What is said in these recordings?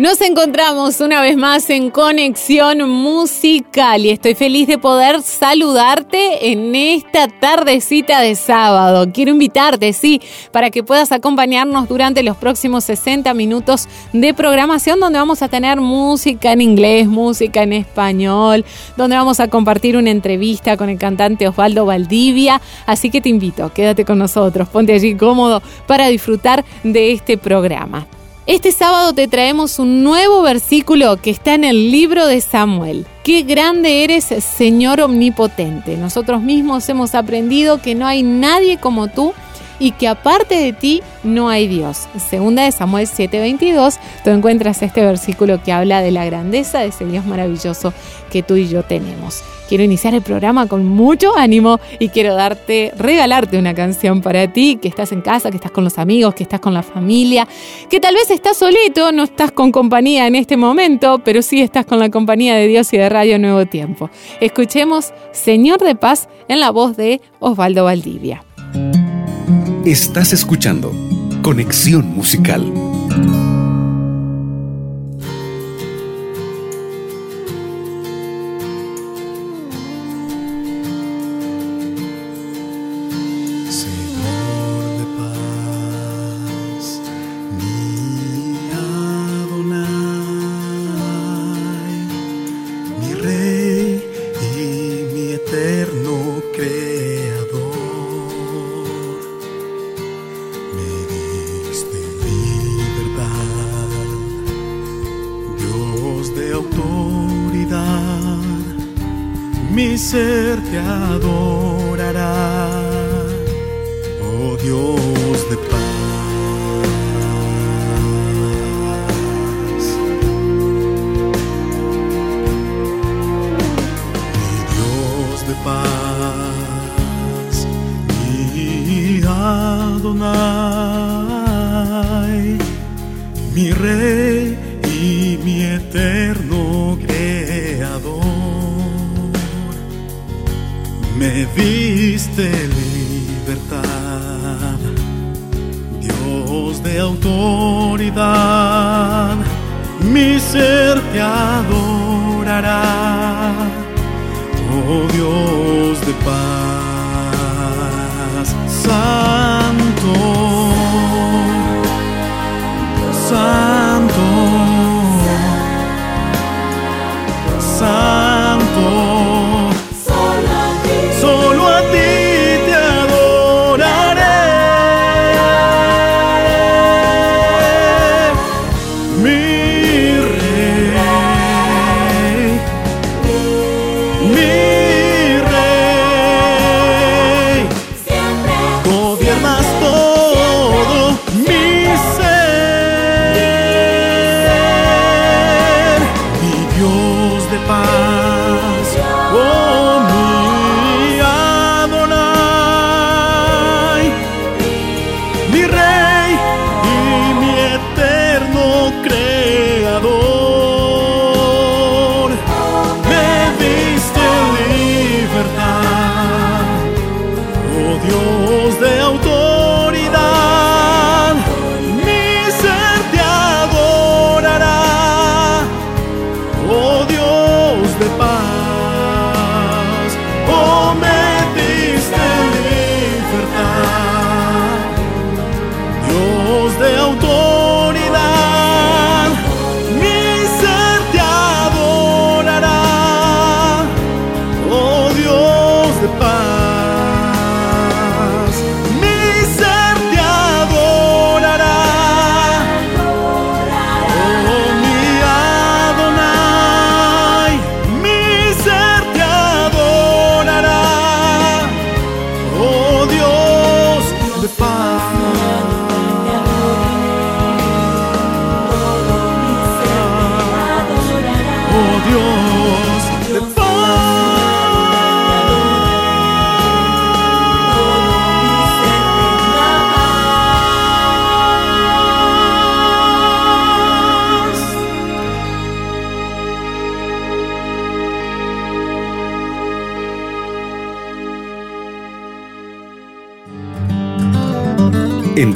Nos encontramos una vez más en Conexión Musical y estoy feliz de poder saludarte en esta tardecita de sábado. Quiero invitarte, sí, para que puedas acompañarnos durante los próximos 60 minutos de programación donde vamos a tener música en inglés, música en español, donde vamos a compartir una entrevista con el cantante Osvaldo Valdivia. Así que te invito, quédate con nosotros, ponte allí cómodo para disfrutar de este programa. Este sábado te traemos un nuevo versículo que está en el libro de Samuel. Qué grande eres, Señor Omnipotente. Nosotros mismos hemos aprendido que no hay nadie como tú y que aparte de ti no hay Dios. Segunda de Samuel 7:22, tú encuentras este versículo que habla de la grandeza de ese Dios maravilloso que tú y yo tenemos. Quiero iniciar el programa con mucho ánimo y quiero darte, regalarte una canción para ti, que estás en casa, que estás con los amigos, que estás con la familia, que tal vez estás solito, no estás con compañía en este momento, pero sí estás con la compañía de Dios y de Radio Nuevo Tiempo. Escuchemos Señor de Paz en la voz de Osvaldo Valdivia. Estás escuchando Conexión Musical.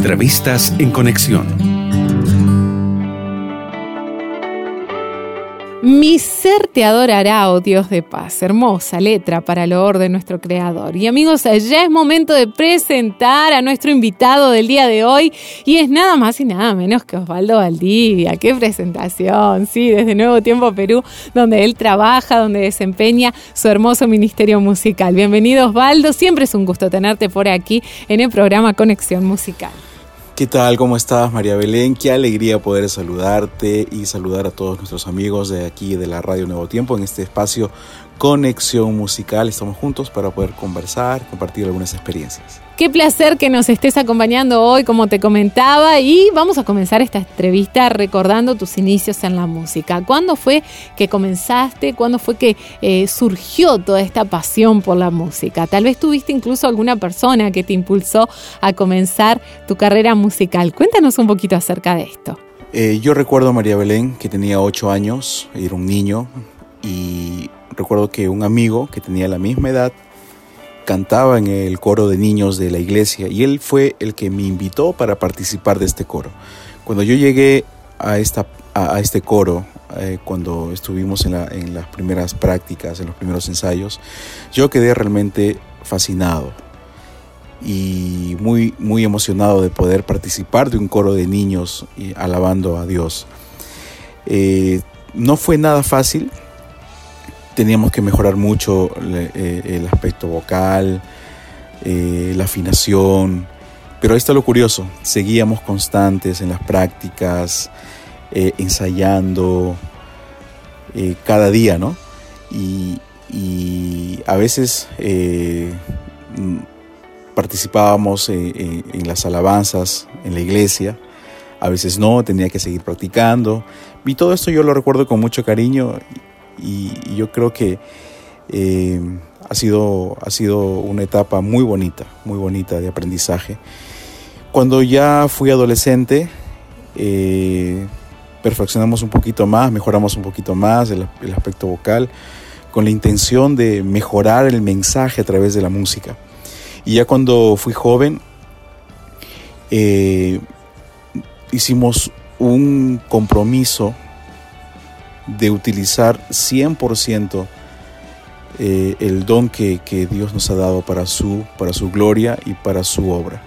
Entrevistas en conexión. Mi ser te adorará, oh Dios de paz. Hermosa letra para lo de nuestro Creador. Y amigos, ya es momento de presentar a nuestro invitado del día de hoy. Y es nada más y nada menos que Osvaldo Valdivia. ¡Qué presentación! Sí, desde Nuevo Tiempo Perú, donde él trabaja, donde desempeña su hermoso ministerio musical. Bienvenido, Osvaldo. Siempre es un gusto tenerte por aquí en el programa Conexión Musical. ¿Qué tal? ¿Cómo estás, María Belén? Qué alegría poder saludarte y saludar a todos nuestros amigos de aquí de la Radio Nuevo Tiempo en este espacio Conexión Musical. Estamos juntos para poder conversar, compartir algunas experiencias. Qué placer que nos estés acompañando hoy, como te comentaba, y vamos a comenzar esta entrevista recordando tus inicios en la música. ¿Cuándo fue que comenzaste? ¿Cuándo fue que eh, surgió toda esta pasión por la música? Tal vez tuviste incluso alguna persona que te impulsó a comenzar tu carrera musical. Cuéntanos un poquito acerca de esto. Eh, yo recuerdo a María Belén, que tenía ocho años, era un niño, y recuerdo que un amigo que tenía la misma edad cantaba en el coro de niños de la iglesia y él fue el que me invitó para participar de este coro. Cuando yo llegué a, esta, a, este coro, eh, cuando estuvimos en, las primeras prácticas, en los primeros ensayos, yo quedé realmente fascinado y muy, muy emocionado de poder participar de un coro de niños y alabando a Dios. Eh, no fue nada fácil, teníamos que mejorar mucho eh, el aspecto vocal, eh, la afinación, pero ahí está lo curioso, seguíamos constantes en las prácticas, eh, ensayando cada día, ¿no? Y, a veces participábamos en las alabanzas en la iglesia, a veces no, tenía que seguir practicando. Y todo esto yo lo recuerdo con mucho cariño y, yo creo que eh, ha, sido, ha sido una etapa muy bonita, muy bonita de aprendizaje. Cuando ya fui adolescente, eh, perfeccionamos un poquito más, mejoramos un poquito más el, aspecto vocal, con la intención de mejorar el mensaje a través de la música. Y ya cuando fui joven, eh, hicimos un compromiso de utilizar 100% eh, el don que, Dios nos ha dado para su, para su gloria y para su obra.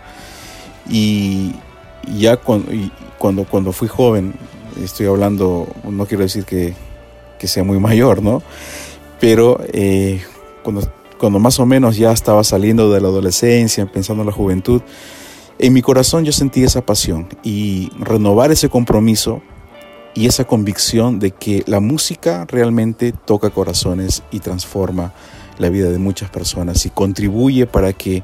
Y ya cuando, cuando, cuando fui joven, estoy hablando, no quiero decir que, sea muy mayor, ¿no? Pero eh, cuando, cuando más o menos ya estaba saliendo de la adolescencia, pensando en la juventud, en mi corazón yo sentí esa pasión y renovar ese compromiso y esa convicción de que la música realmente toca corazones y transforma la vida de muchas personas y contribuye para que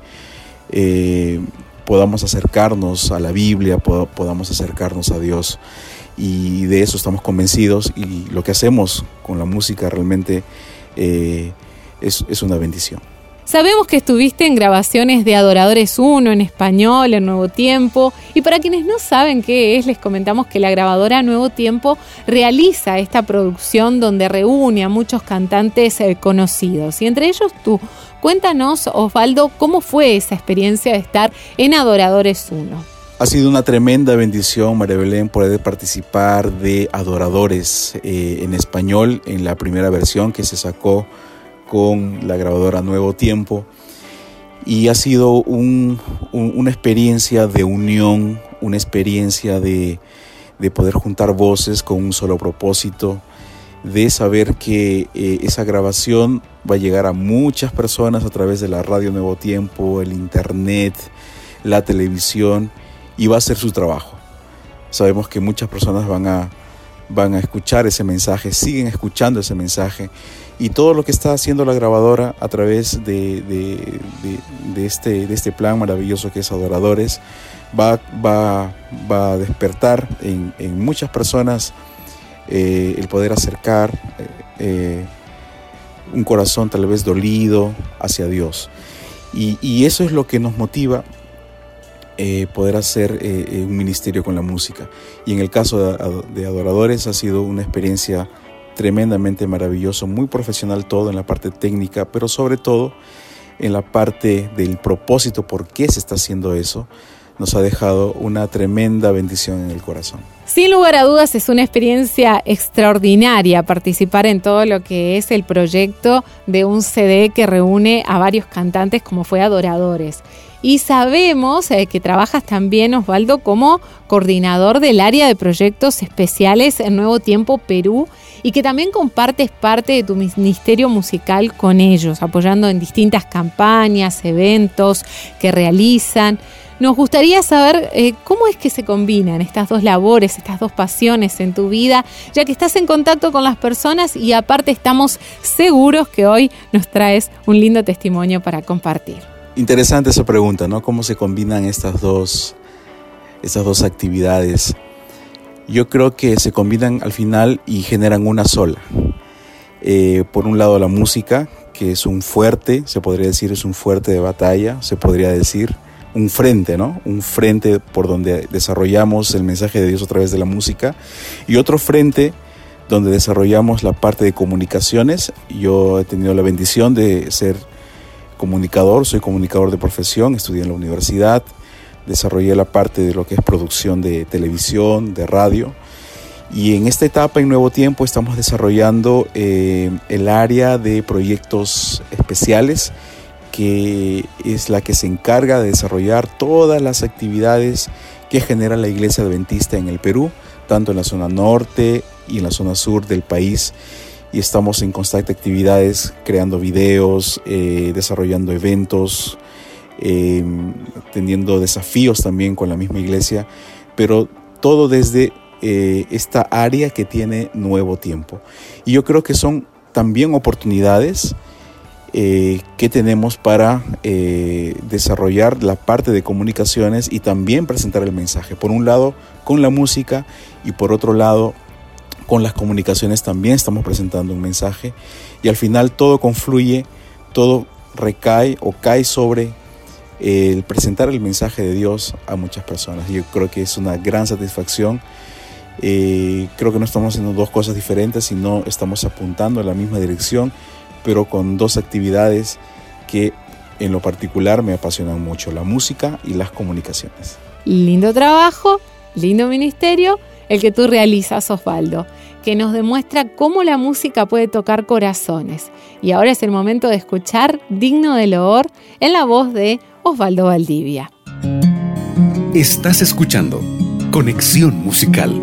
eh, podamos acercarnos a la Biblia, podamos acercarnos a Dios. Y de eso estamos convencidos y lo que hacemos con la música realmente eh, es una bendición. Sabemos que estuviste en grabaciones de Adoradores 1 en español, en Nuevo Tiempo, y para quienes no saben qué es, les comentamos que la grabadora Nuevo Tiempo realiza esta producción donde reúne a muchos cantantes eh, conocidos, y entre ellos tú. Cuéntanos, Osvaldo, cómo fue esa experiencia de estar en Adoradores 1. Ha sido una tremenda bendición, María Belén, poder participar de Adoradores eh, en español en la primera versión que se sacó con la grabadora Nuevo Tiempo y ha sido una experiencia de unión, una experiencia de, poder juntar voces con un solo propósito, de saber que eh, esa grabación va a llegar a muchas personas a través de la radio Nuevo Tiempo, el internet, la televisión y va a ser su trabajo. Sabemos que muchas personas van a, van a escuchar ese mensaje, siguen escuchando ese mensaje y todo lo que está haciendo la grabadora a través de, este, de este plan maravilloso que es Adoradores va, va, va a despertar en, muchas personas eh, el poder acercar eh, eh, un corazón tal vez dolido hacia Dios. Y, y eso es lo que nos motiva poder hacer un ministerio con la música. Y en el caso de Adoradores ha sido una experiencia tremendamente maravilloso, muy profesional todo en la parte técnica, pero sobre todo en la parte del propósito, por qué se está haciendo eso, nos ha dejado una tremenda bendición en el corazón. Sin lugar a dudas es una experiencia extraordinaria participar en todo lo que es el proyecto de un CD que reúne a varios cantantes como fue Adoradores. Y sabemos eh, que trabajas también, Osvaldo, como coordinador del área de proyectos especiales en Nuevo Tiempo Perú y que también compartes parte de tu ministerio musical con ellos, apoyando en distintas campañas, eventos que realizan. Nos gustaría saber eh, cómo es que se combinan estas dos labores, estas dos pasiones en tu vida, ya que estás en contacto con las personas y aparte estamos seguros que hoy nos traes un lindo testimonio para compartir. Interesante esa pregunta, ¿no? ¿Cómo se combinan estas dos, estas dos actividades? Yo creo que se combinan al final y generan una sola. Eh, por un lado la música, que es un fuerte, se podría decir, es un fuerte de batalla, se podría decir un frente, ¿no? Un frente por donde desarrollamos el mensaje de Dios a través de la música y otro frente donde desarrollamos la parte de comunicaciones. Yo he tenido la bendición de ser comunicador, soy comunicador de profesión, estudié en la universidad, desarrollé la parte de lo que es producción de televisión, de radio. Y en esta etapa, en Nuevo Tiempo, estamos desarrollando eh, el área de proyectos especiales que es la que se encarga de desarrollar todas las actividades que genera la Iglesia Adventista en el Perú, tanto en la zona norte y en la zona sur del país. Y estamos en constante actividades, creando videos, eh, desarrollando eventos, em, teniendo desafíos también con la misma iglesia, pero todo desde eh, esta área que tiene nuevo tiempo. Y yo creo que son también oportunidades eh, que tenemos para desarrollar la parte de comunicaciones y también presentar el mensaje. Por un lado, con la música y por otro lado, con las comunicaciones también estamos presentando un mensaje y al final todo confluye, todo recae o cae sobre el presentar el mensaje de Dios a muchas personas. Yo creo que es una gran satisfacción. Eh, creo que no estamos haciendo dos cosas diferentes, sino estamos apuntando en la misma dirección pero con dos actividades que en lo particular me apasionan mucho, la música y las comunicaciones. Lindo trabajo, lindo ministerio, el que tú realizas, Osvaldo, que nos demuestra cómo la música puede tocar corazones. Y ahora es el momento de escuchar Digno de Loor en la voz de Osvaldo Valdivia. Estás escuchando Conexión Musical.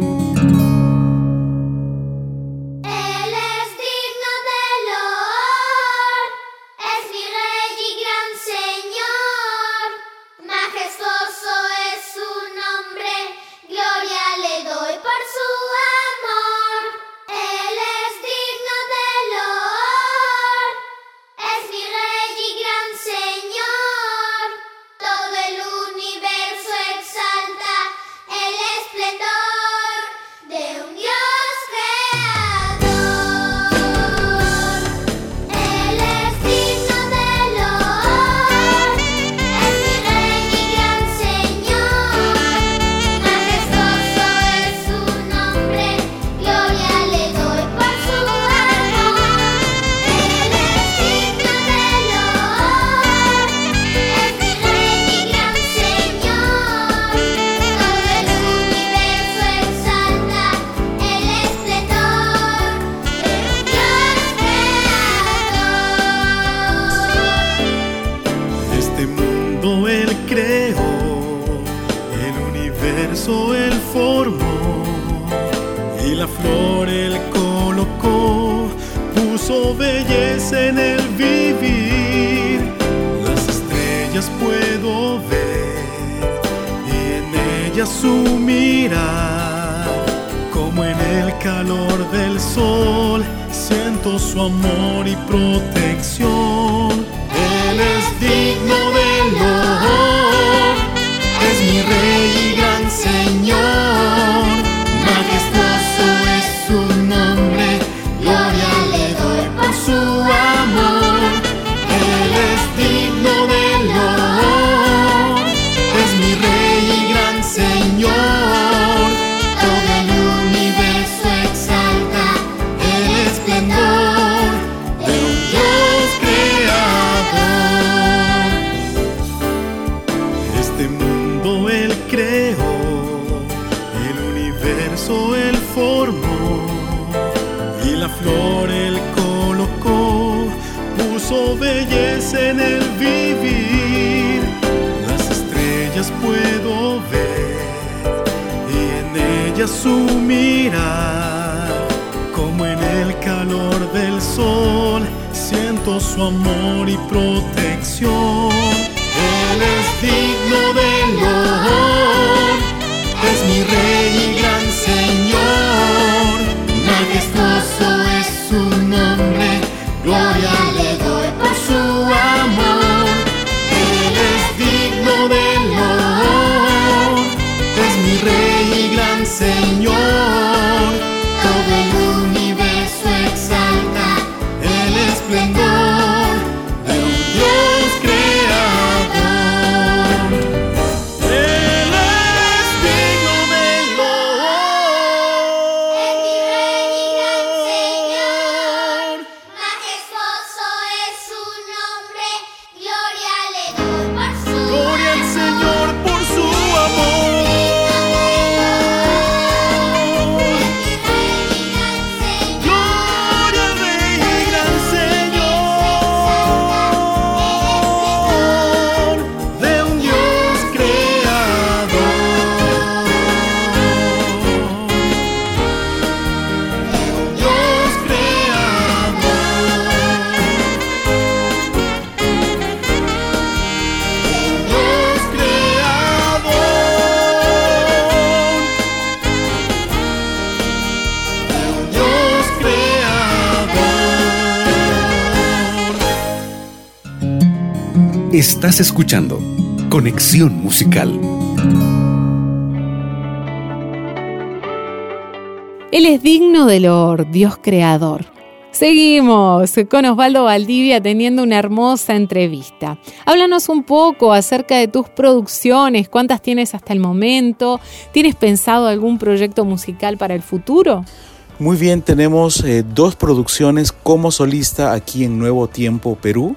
su mirar, como en el calor del sol, siento su amor y protección. Él es digno de honor, es mi rey y gran señor. Su mirar, como en el calor del sol, siento su amor y protección. Él es digno de honor, es mi rey y gran Señor, majestuoso Estás escuchando Conexión Musical. Él es digno de loor, Dios creador. Seguimos con Osvaldo Valdivia teniendo una hermosa entrevista. Háblanos un poco acerca de tus producciones, cuántas tienes hasta el momento, ¿tienes pensado algún proyecto musical para el futuro? Muy bien, tenemos eh, dos producciones como solista aquí en Nuevo Tiempo, Perú.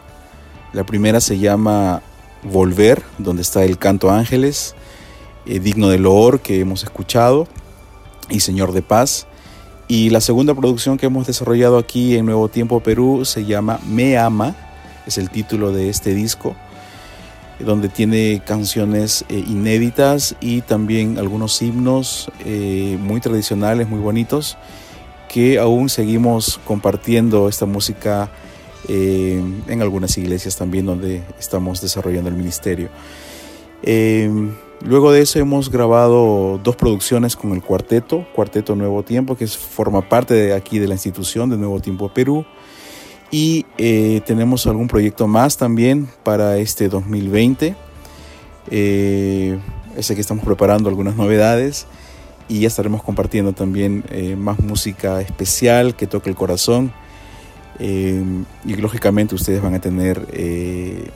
La primera se llama Volver, donde está el canto Ángeles, eh, digno de loor que hemos escuchado, y Señor de Paz. Y la segunda producción que hemos desarrollado aquí en Nuevo Tiempo, Perú, se llama Me Ama, es el título de este disco, donde tiene canciones eh, inéditas y también algunos himnos eh, muy tradicionales, muy bonitos que aún seguimos compartiendo esta música eh, en algunas iglesias también donde estamos desarrollando el ministerio. Eh, luego de eso hemos grabado dos producciones con el cuarteto, Cuarteto Nuevo Tiempo, que forma parte de aquí de la institución de Nuevo Tiempo Perú. Y eh, tenemos algún proyecto más también para este 2020. Eh, ese que estamos preparando algunas novedades y ya estaremos compartiendo también eh, más música especial que toque el corazón Eh, y lógicamente ustedes van a tener eh,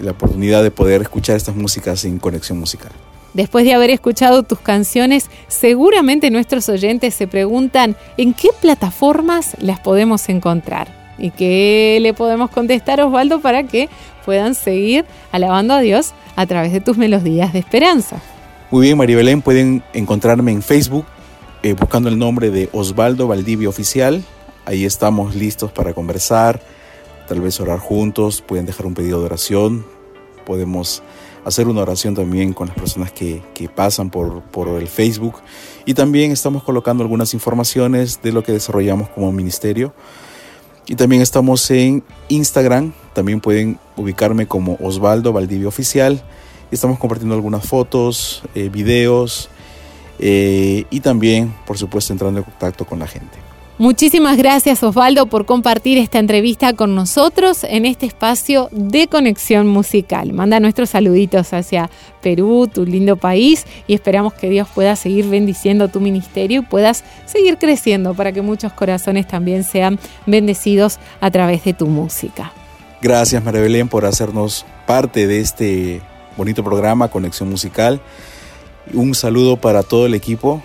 la oportunidad de poder escuchar estas músicas en conexión musical. Después de haber escuchado tus canciones, seguramente nuestros oyentes se preguntan en qué plataformas las podemos encontrar. ¿Y qué le podemos contestar, Osvaldo, para que puedan seguir alabando a Dios a través de tus melodías de esperanza? Muy bien, María Belén, pueden encontrarme en Facebook eh, buscando el nombre de Osvaldo Valdivia Oficial. Ahí estamos listos para conversar, tal vez orar juntos, pueden dejar un pedido de oración, podemos hacer una oración también con las personas que, que pasan por, por el Facebook y también estamos colocando algunas informaciones de lo que desarrollamos como ministerio. Y también estamos en Instagram, también pueden ubicarme como Osvaldo Valdivia Oficial. Estamos compartiendo algunas fotos, eh, videos eh, y también, por supuesto, entrando en contacto con la gente. Muchísimas gracias Osvaldo por compartir esta entrevista con nosotros en este espacio de conexión musical. Manda nuestros saluditos hacia Perú, tu lindo país, y esperamos que Dios pueda seguir bendiciendo tu ministerio y puedas seguir creciendo para que muchos corazones también sean bendecidos a través de tu música. Gracias, María Belén, por hacernos parte de este bonito programa, Conexión Musical. Un saludo para todo el equipo,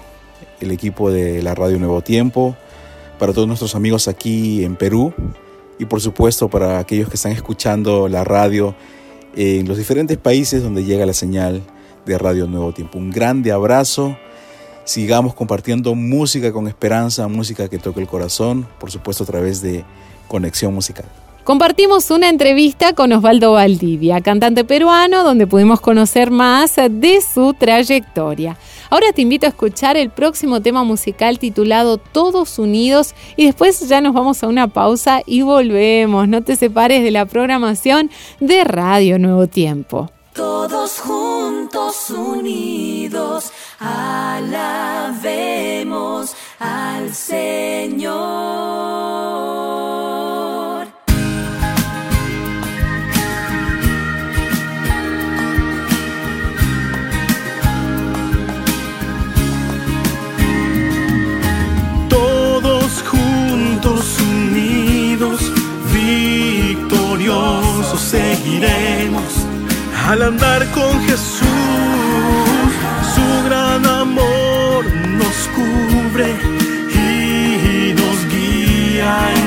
el equipo de la Radio Nuevo Tiempo, para todos nuestros amigos aquí en Perú y por supuesto para aquellos que están escuchando la radio en los diferentes países donde llega la señal de Radio Nuevo Tiempo. Un grande abrazo. Sigamos compartiendo música con esperanza, música que toque el corazón, por supuesto a través de Conexión Musical. Compartimos una entrevista con Osvaldo Valdivia, cantante peruano, donde pudimos conocer más de su trayectoria. Ahora te invito a escuchar el próximo tema musical titulado Todos Unidos y después ya nos vamos a una pausa y volvemos. No te separes de la programación de Radio Nuevo Tiempo. Todos juntos unidos, alabemos al Señor. Al andar con Jesús. Su gran amor nos cubre y nos guía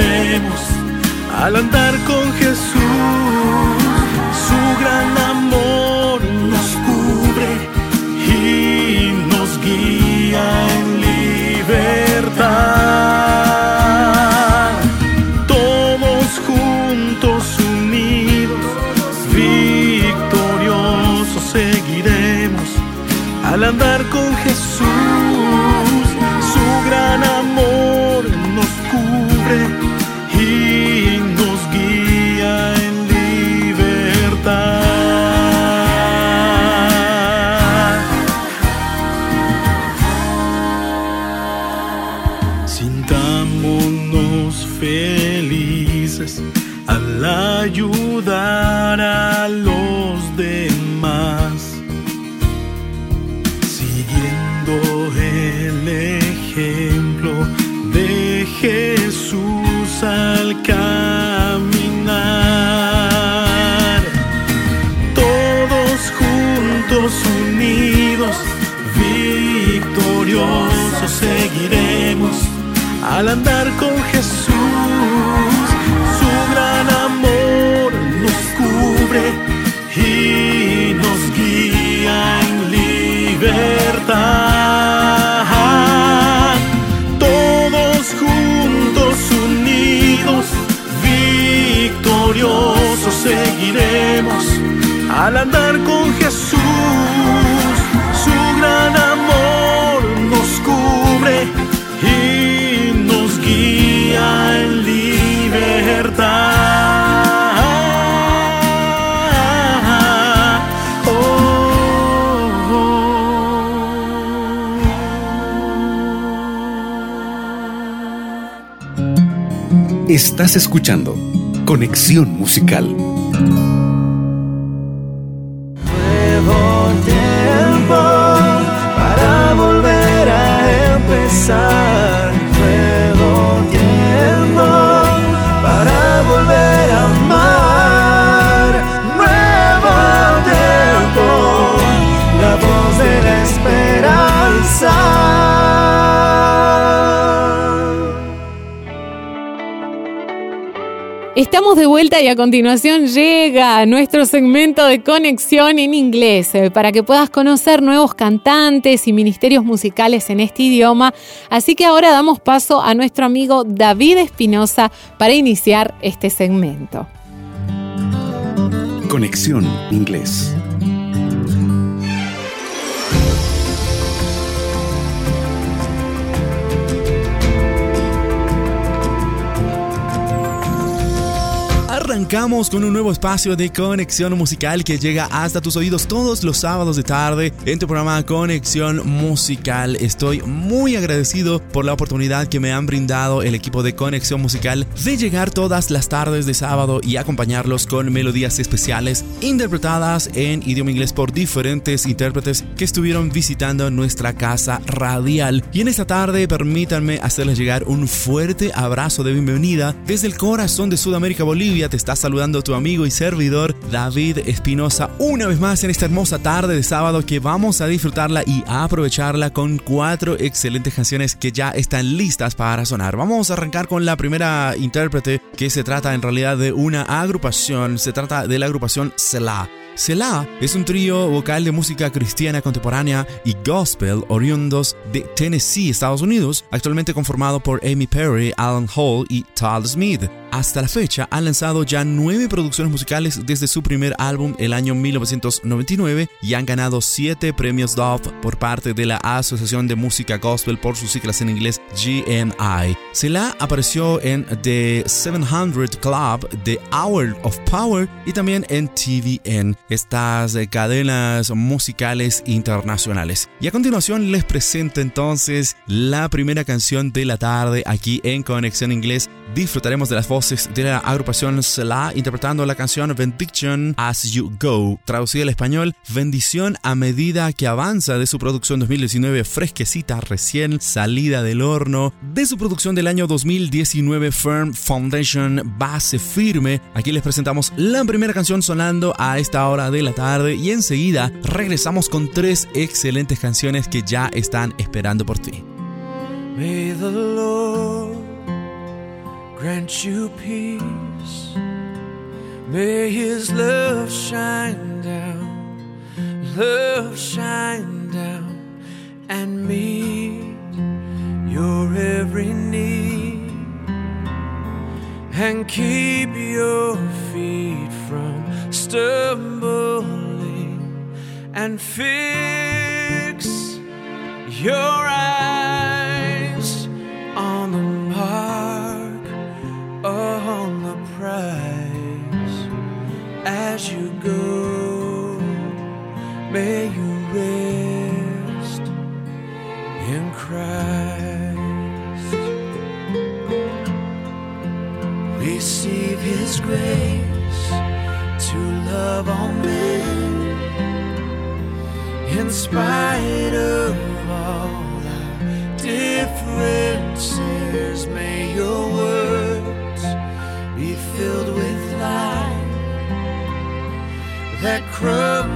seguiremos al andar con al andar con Jesús. Su gran amor nos cubre y nos guía en libertad. Estás escuchando Conexión Musical. Estamos de vuelta y a continuación llega nuestro segmento de conexión en inglés eh, para que puedas conocer nuevos cantantes y ministerios musicales en este idioma. Así que ahora damos paso a nuestro amigo David Espinosa para iniciar este segmento. Conexión Inglés. Arrancamos con un nuevo espacio de conexión musical que llega hasta tus oídos todos los sábados de tarde en tu programa Conexión Musical. Estoy muy agradecido por la oportunidad que me han brindado el equipo de Conexión Musical de llegar todas las tardes de sábado y acompañarlos con melodías especiales interpretadas en idioma inglés por diferentes intérpretes que estuvieron visitando nuestra casa radial. Y en esta tarde permítanme hacerles llegar un fuerte abrazo de bienvenida desde el corazón de Sudamérica Bolivia te está saludando tu amigo y servidor David Espinosa una vez más en esta hermosa tarde de sábado que vamos a disfrutarla y a aprovecharla con cuatro excelentes canciones que ya están listas para sonar. Vamos a arrancar con la primera intérprete que se trata en realidad de una agrupación, se trata de la agrupación Selah. Selah es un trío vocal de música cristiana contemporánea y gospel oriundos de Tennessee, Estados Unidos, actualmente conformado por Amy Perry, Alan Hall y Todd Smith. Hasta la fecha han lanzado ya nueve producciones musicales desde su primer álbum el año 1999 y han ganado siete premios Dove por parte de la Asociación de Música Gospel por sus siglas en inglés GMI. Selah apareció en The 700 Club, The Hour of Power y también en TVN, estas cadenas musicales internacionales. Y a continuación les presento entonces la primera canción de la tarde aquí en Conexión Inglés. Disfrutaremos de las voces de la agrupación Selah interpretando la canción Benediction As You Go, traducida al español Bendición a medida que avanza de su producción 2019 fresquecita, recién salida del horno, de su producción del año 2019 Firm Foundation Base Firme. Aquí les presentamos la primera canción sonando a esta hora de la tarde y enseguida regresamos con tres excelentes canciones que ya están esperando por ti. May the Lord grant you peace. May His love shine down, love shine down, and meet your every need, and keep your feet from stumbling, and fix your eyes grace to love all men in spite of all our differences. May your words be filled with light that crumble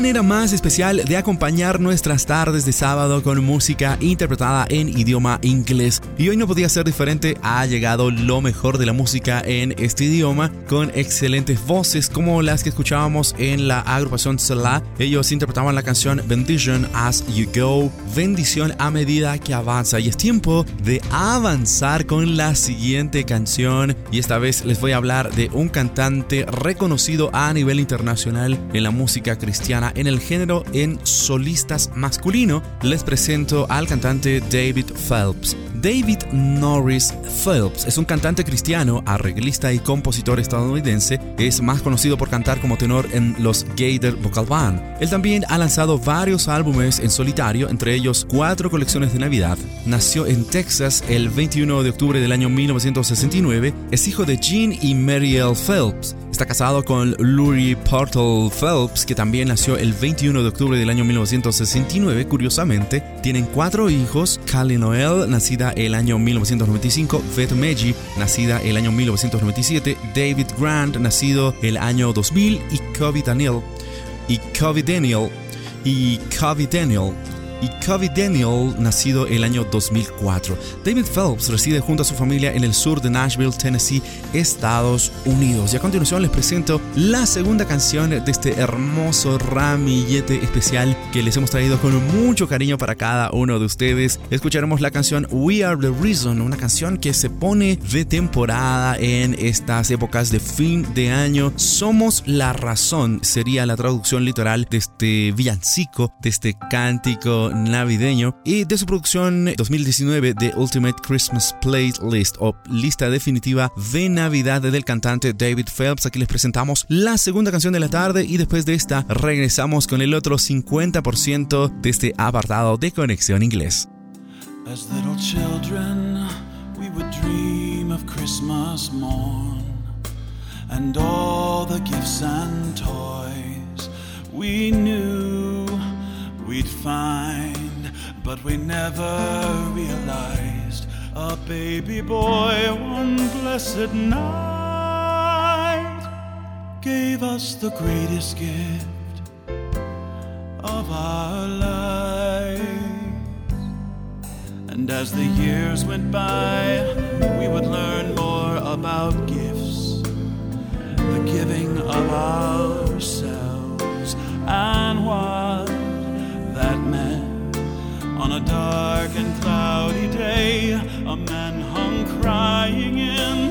manera más especial de acompañar nuestras tardes de sábado con música interpretada en idioma inglés. Y hoy no podía ser diferente, ha llegado lo mejor de la música en este idioma con excelentes voces como las que escuchábamos en la agrupación Salah. Ellos interpretaban la canción Bendition as You Go, bendición a medida que avanza. Y es tiempo de avanzar con la siguiente canción. Y esta vez les voy a hablar de un cantante reconocido a nivel internacional en la música cristiana en el género en solistas masculino, les presento al cantante David Phelps. David Norris Phelps es un cantante cristiano, arreglista y compositor estadounidense. Es más conocido por cantar como tenor en los Gator Vocal Band. Él también ha lanzado varios álbumes en solitario, entre ellos cuatro colecciones de Navidad. Nació en Texas el 21 de octubre del año 1969. Es hijo de Gene y Marielle Phelps. Está casado con Lurie Portal Phelps, que también nació el 21 de octubre del año 1969. Curiosamente, tienen cuatro hijos: Callie Noel, nacida el año 1995, Beth Meji, nacida el año 1997, David Grant, nacido el año 2000, y Kobe Daniel, y Kobe Daniel, y Kobe Daniel, y Covey Daniel, nacido el año 2004. David Phelps reside junto a su familia en el sur de Nashville, Tennessee, Estados Unidos. Y a continuación les presento la segunda canción de este hermoso ramillete especial que les hemos traído con mucho cariño para cada uno de ustedes. Escucharemos la canción We Are the Reason, una canción que se pone de temporada en estas épocas de fin de año. Somos la razón, sería la traducción literal de este villancico, de este cántico navideño y de su producción 2019 de Ultimate Christmas Playlist o lista definitiva de Navidad del cantante David Phelps. Aquí les presentamos la segunda canción de la tarde y después de esta regresamos con el otro 50% de este apartado de Conexión Inglés. As little children, we would dream of Christmas morn and all the gifts and toys we knew we'd find, but we never realized a baby boy one blessed night gave us the greatest gift of our lives. And as the years went by, we would learn more about gifts, the giving of ourselves, and what that meant. On a dark and cloudy day, a man hung crying in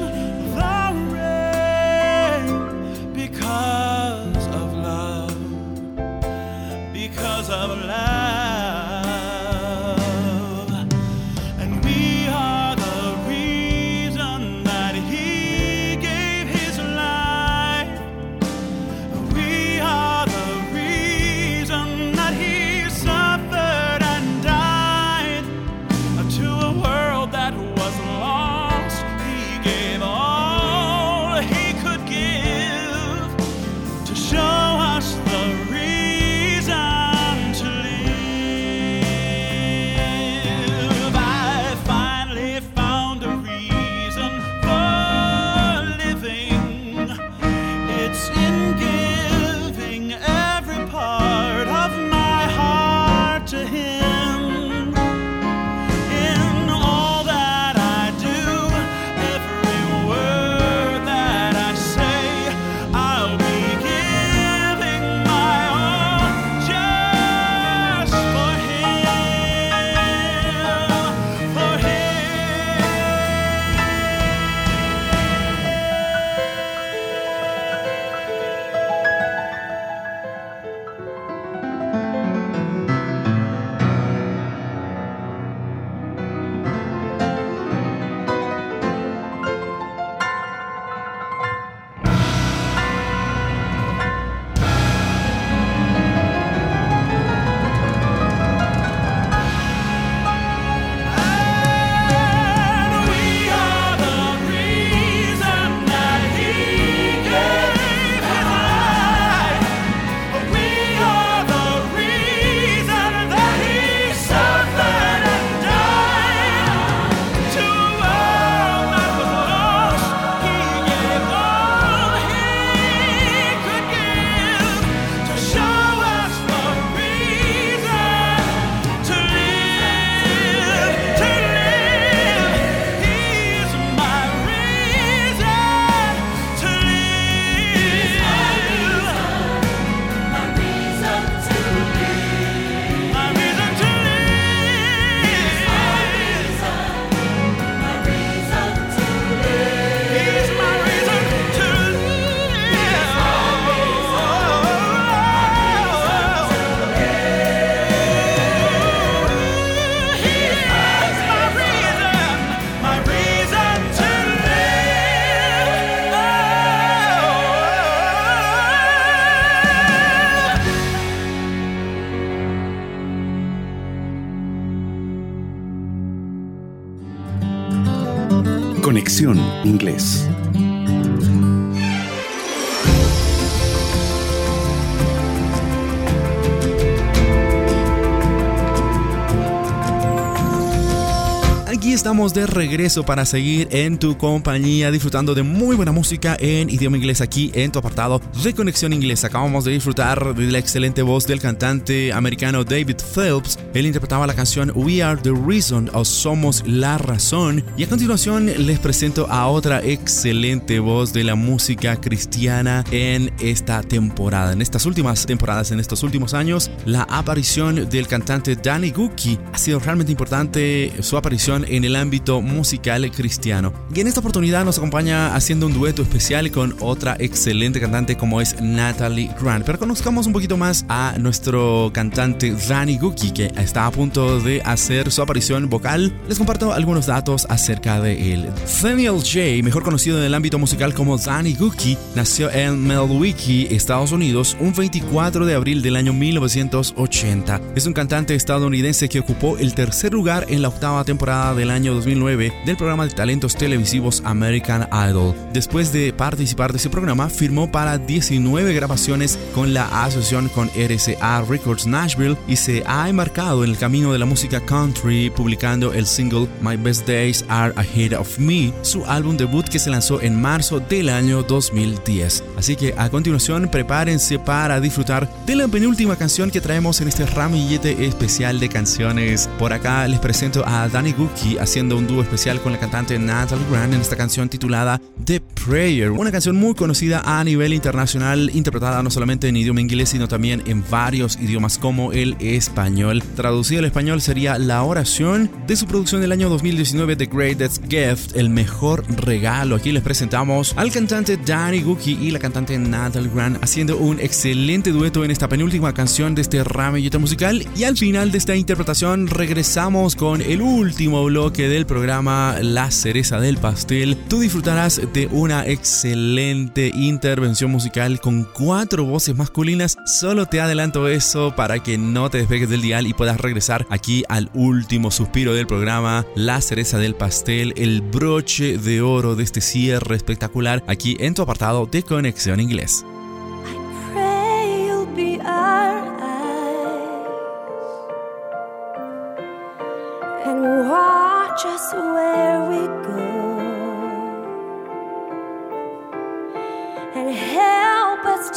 estamos de regreso para seguir en tu compañía disfrutando de muy buena música en idioma inglés aquí en tu apartado de Conexión Inglés. Acabamos de disfrutar de la excelente voz del cantante americano David Phelps. Él interpretaba la canción We Are the Reason o Somos la Razón. Y a continuación les presento a otra excelente voz de la música cristiana en esta temporada. En estas últimas temporadas, en estos últimos años, la aparición del cantante Danny Gookie ha sido realmente importante. Su aparición en el ámbito musical cristiano. Y en esta oportunidad nos acompaña haciendo un dueto especial con otra excelente cantante como es Natalie Grant. Pero conozcamos un poquito más a nuestro cantante Danny Gookie que está a punto de hacer su aparición vocal. Les comparto algunos datos acerca de él. Daniel J, mejor conocido en el ámbito musical como Danny Gookie, nació en Milwaukee, Estados Unidos, un 24 de abril del año 1980. Es un cantante estadounidense que ocupó el tercer lugar en la octava temporada del año 2009 del programa de talentos televisivos American Idol. Después de participar de ese programa, firmó para 19 grabaciones con la asociación con RCA Records Nashville y se ha embarcado en el camino de la música country publicando el single My Best Days Are Ahead of Me, su álbum debut que se lanzó en marzo del año 2010. Así que a continuación prepárense para disfrutar de la penúltima canción que traemos en este ramillete especial de canciones. Por acá les presento a Danny Gookie haciendo un dúo especial con la cantante Natalie Grant en esta canción titulada The Prayer, una canción muy conocida a nivel internacional, interpretada no solamente en idioma inglés, sino también en varios idiomas como el español. Traducido al español sería La oración de su producción del año 2019, The Greatest Gift, el mejor regalo. Aquí les presentamos al cantante Danny Gookie y la cantante Natalie Grant haciendo un excelente dueto en esta penúltima canción de este ramillete musical. Y al final de esta interpretación regresamos con el último bloque del programa La cereza del pastel. Tú disfrutarás de una excelente intervención musical con cuatro voces masculinas. Solo te adelanto eso para que no te despegues del dial y puedas regresar aquí al último suspiro del programa, La cereza del pastel, el broche de oro de este cierre espectacular aquí en tu apartado de Conexión Inglés.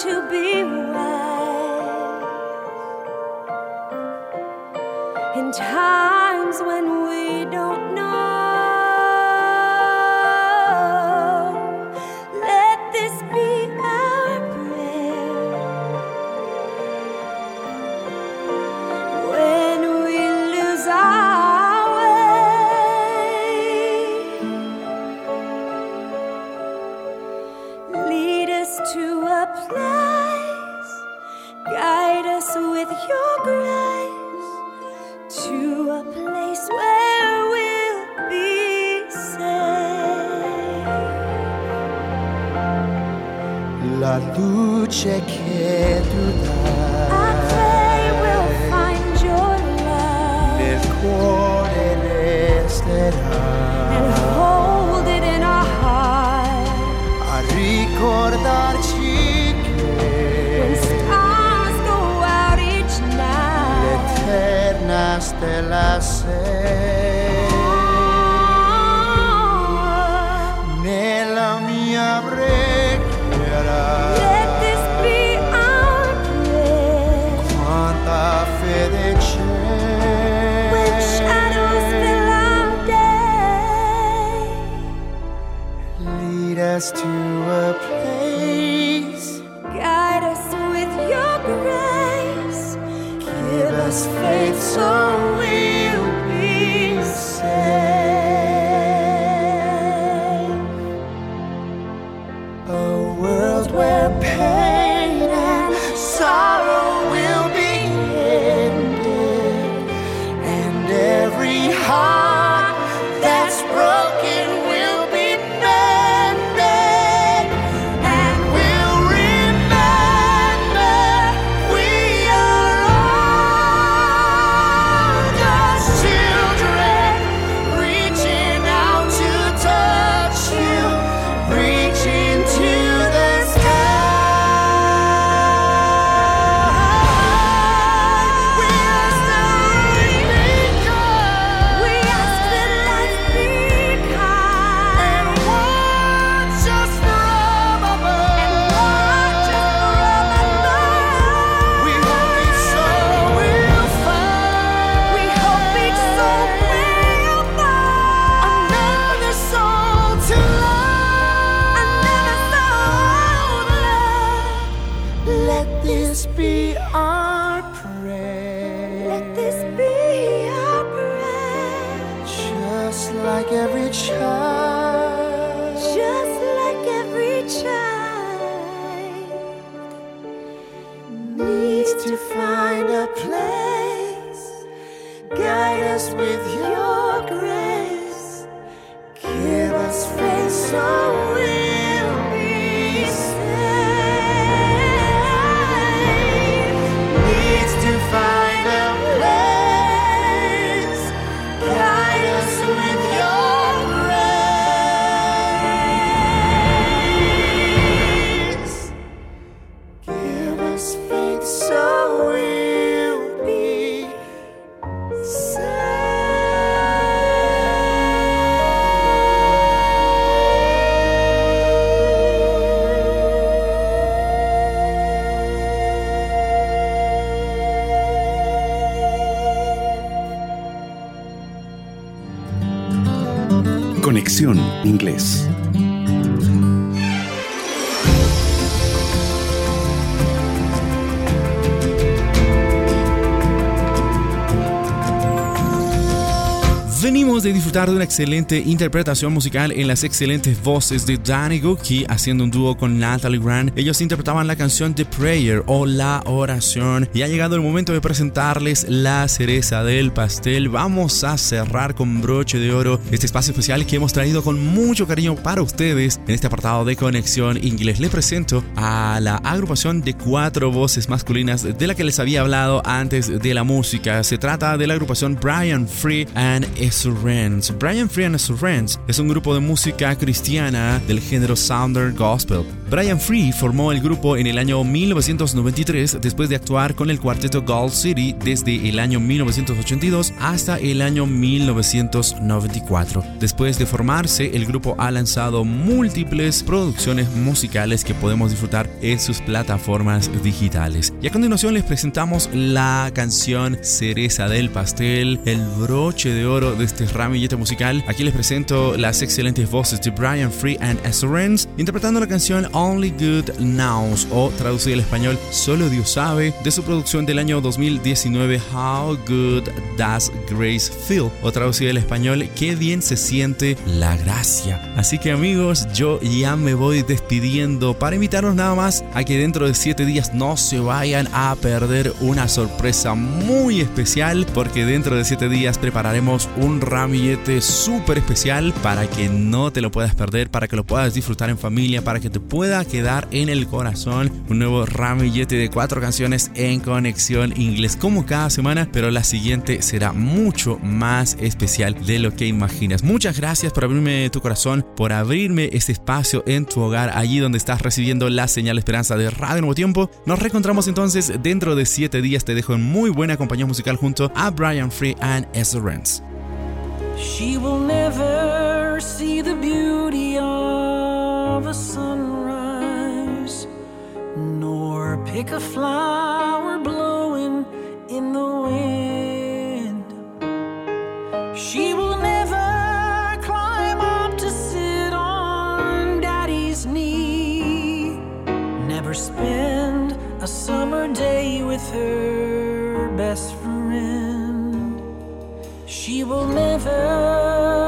To be che tu I we'll find your love cuore and hold it in our heart. a ricordarci When stars go out each night, l'eterna stella us to a place guide us with your grace. give us faith so disfrutar de una excelente interpretación musical en las excelentes voces de Danny Gookie haciendo un dúo con Natalie Grant. Ellos interpretaban la canción The Prayer o La Oración y ha llegado el momento de presentarles la cereza del pastel. Vamos a cerrar con broche de oro este espacio especial que hemos traído con mucho cariño para ustedes en este apartado de conexión inglés. Les presento a la agrupación de cuatro voces masculinas de la que les había hablado antes de la música. Se trata de la agrupación Brian Free and Brian Free and Surrens es un grupo de música cristiana del género Southern Gospel. Brian Free formó el grupo en el año 1993 después de actuar con el cuarteto Gold City desde el año 1982 hasta el año 1994. Después de formarse, el grupo ha lanzado múltiples producciones musicales que podemos disfrutar en sus plataformas digitales. Y a continuación les presentamos la canción Cereza del Pastel, el broche de oro de este ramillete musical. Aquí les presento las excelentes voces de Brian Free and Assurance interpretando la canción Only Good Nows o traducida al español Solo Dios sabe de su producción del año 2019 How Good Does Grace Feel o traducida al español Qué bien se siente la gracia. Así que amigos, yo ya me voy despidiendo para invitarlos nada más a que dentro de 7 días no se vayan a perder una sorpresa muy especial porque dentro de 7 días prepararemos un ramillete súper especial para que no te lo puedas perder, para que lo puedas disfrutar en familia, para que te quedar en el corazón un nuevo ramillete de cuatro canciones en conexión inglés como cada semana, pero la siguiente será mucho más especial de lo que imaginas. Muchas gracias por abrirme tu corazón, por abrirme este espacio en tu hogar, allí donde estás recibiendo la señal esperanza de Radio Nuevo Tiempo. Nos reencontramos entonces dentro de 7 días. Te dejo en muy buena compañía musical junto a Brian Free and Ezra Rance. She will never see the beauty of a sunrise, pick a flower blowing in the wind. She will never climb up to sit on daddy's knee, never spend a summer day with her best friend. She will never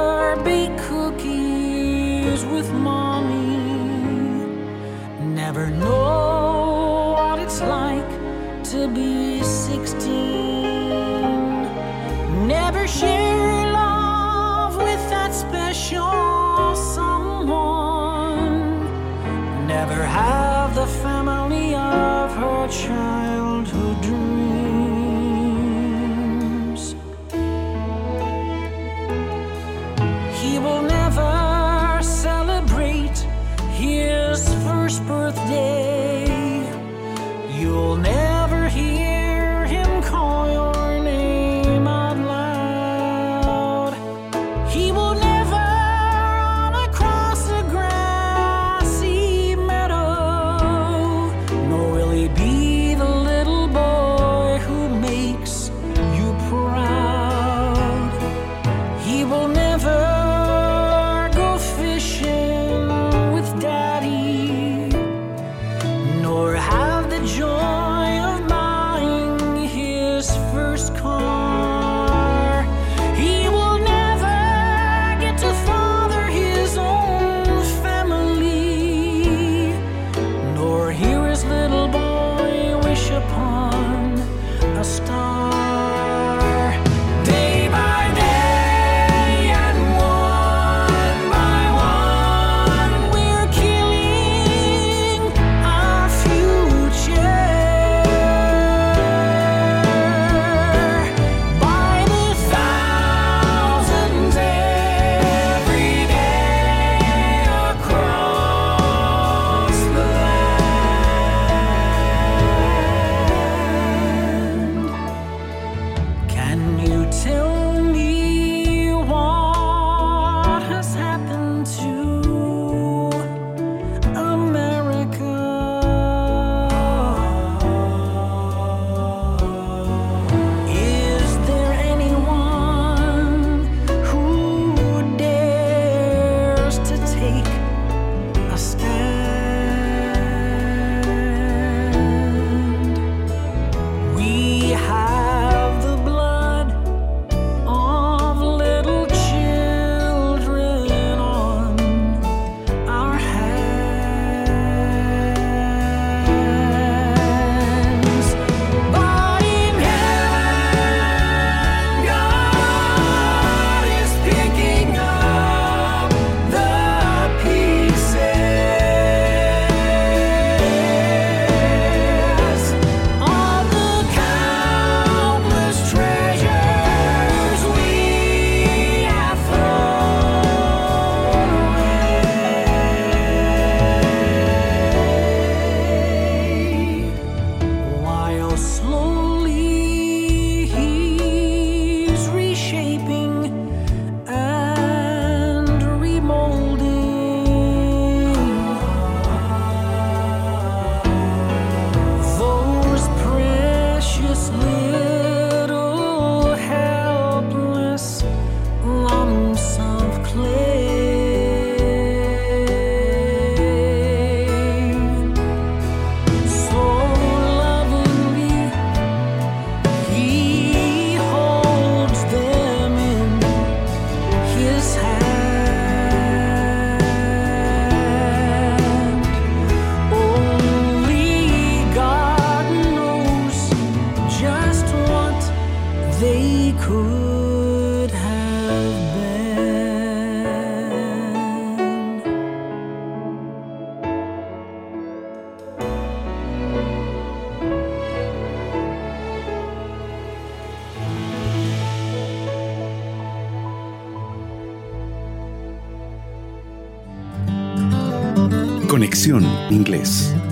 Conexión Inglés.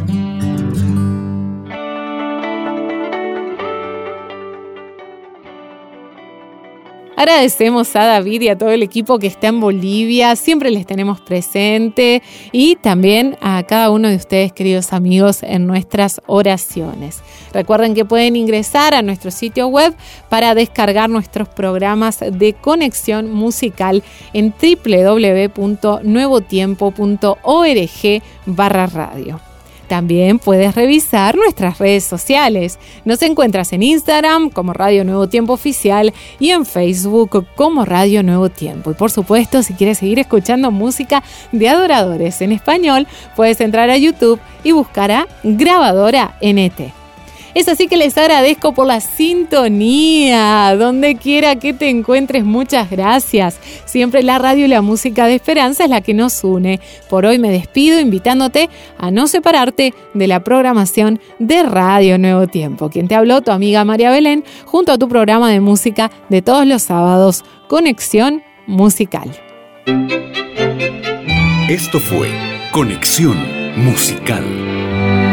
Agradecemos a David y a todo el equipo que está en Bolivia, siempre les tenemos presente y también a cada uno de ustedes, queridos amigos, en nuestras oraciones. Recuerden que pueden ingresar a nuestro sitio web para descargar nuestros programas de conexión musical en www.nuevotiempo.org barra radio. También puedes revisar nuestras redes sociales. Nos encuentras en Instagram como Radio Nuevo Tiempo Oficial y en Facebook como Radio Nuevo Tiempo. Y por supuesto, si quieres seguir escuchando música de adoradores en español, puedes entrar a YouTube y buscar a Grabadora NT. Es así que les agradezco por la sintonía. Donde quiera que te encuentres, muchas gracias. Siempre la radio y la música de esperanza es la que nos une. Por hoy me despido invitándote a no separarte de la programación de Radio Nuevo Tiempo. Quien te habló, tu amiga María Belén, junto a tu programa de música de todos los sábados, Conexión Musical. Esto fue Conexión Musical.